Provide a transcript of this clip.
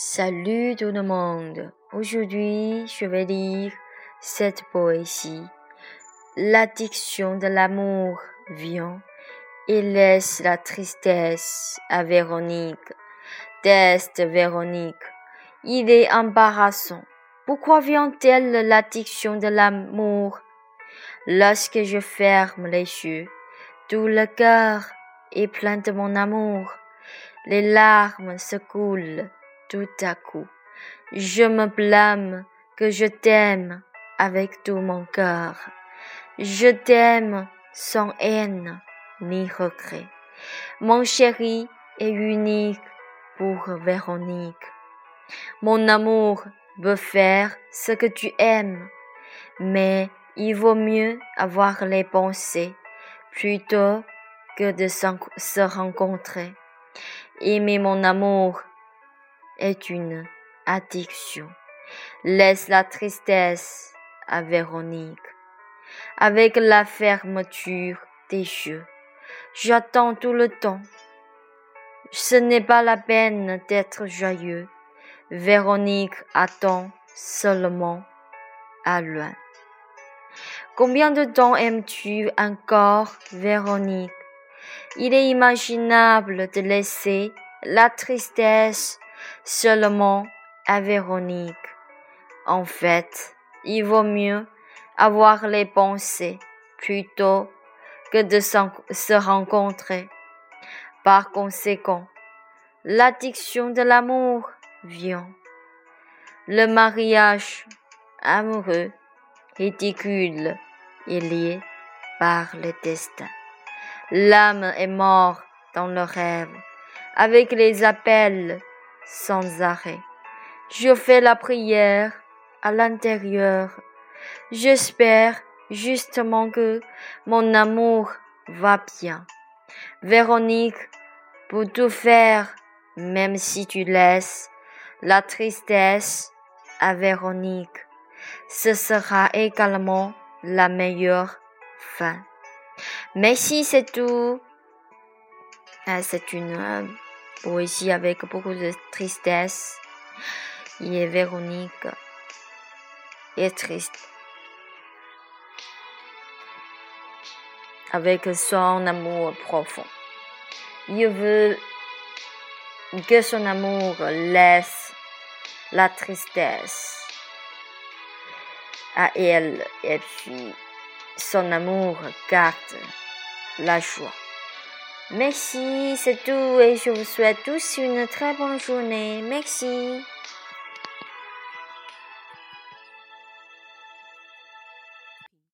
Salut tout le monde. Aujourd'hui, je vais lire cette poésie. L'addiction de l'amour vient et laisse la tristesse à Véronique. Teste Véronique. Il est embarrassant. Pourquoi vient-elle l'addiction de l'amour? Lorsque je ferme les yeux, tout le cœur est plein de mon amour. Les larmes se coulent tout à coup. Je me blâme que je t'aime avec tout mon cœur. Je t'aime sans haine ni regret. Mon chéri est unique pour Véronique. Mon amour veut faire ce que tu aimes, mais il vaut mieux avoir les pensées plutôt que de se rencontrer. Aimer mon amour est une addiction. Laisse la tristesse à Véronique. Avec la fermeture des yeux, j'attends tout le temps. Ce n'est pas la peine d'être joyeux. Véronique attend seulement à loin. Combien de temps aimes-tu encore, Véronique? Il est imaginable de laisser la tristesse seulement à Véronique. En fait, il vaut mieux avoir les pensées plutôt que de se rencontrer. Par conséquent, l'addiction de l'amour vient. Le mariage amoureux, ridicule, est lié par le destin. L'âme est morte dans le rêve, avec les appels sans arrêt. Je fais la prière à l'intérieur. J'espère justement que mon amour va bien. Véronique, pour tout faire, même si tu laisses la tristesse à Véronique, ce sera également la meilleure fin. Mais si c'est tout, ah, c'est une euh, poésie avec beaucoup de tristesse. Et Véronique est triste. Avec son amour profond. Il veut que son amour laisse la tristesse à elle et puis son amour garde la joie. Merci, c'est tout et je vous souhaite tous une très bonne journée. Merci.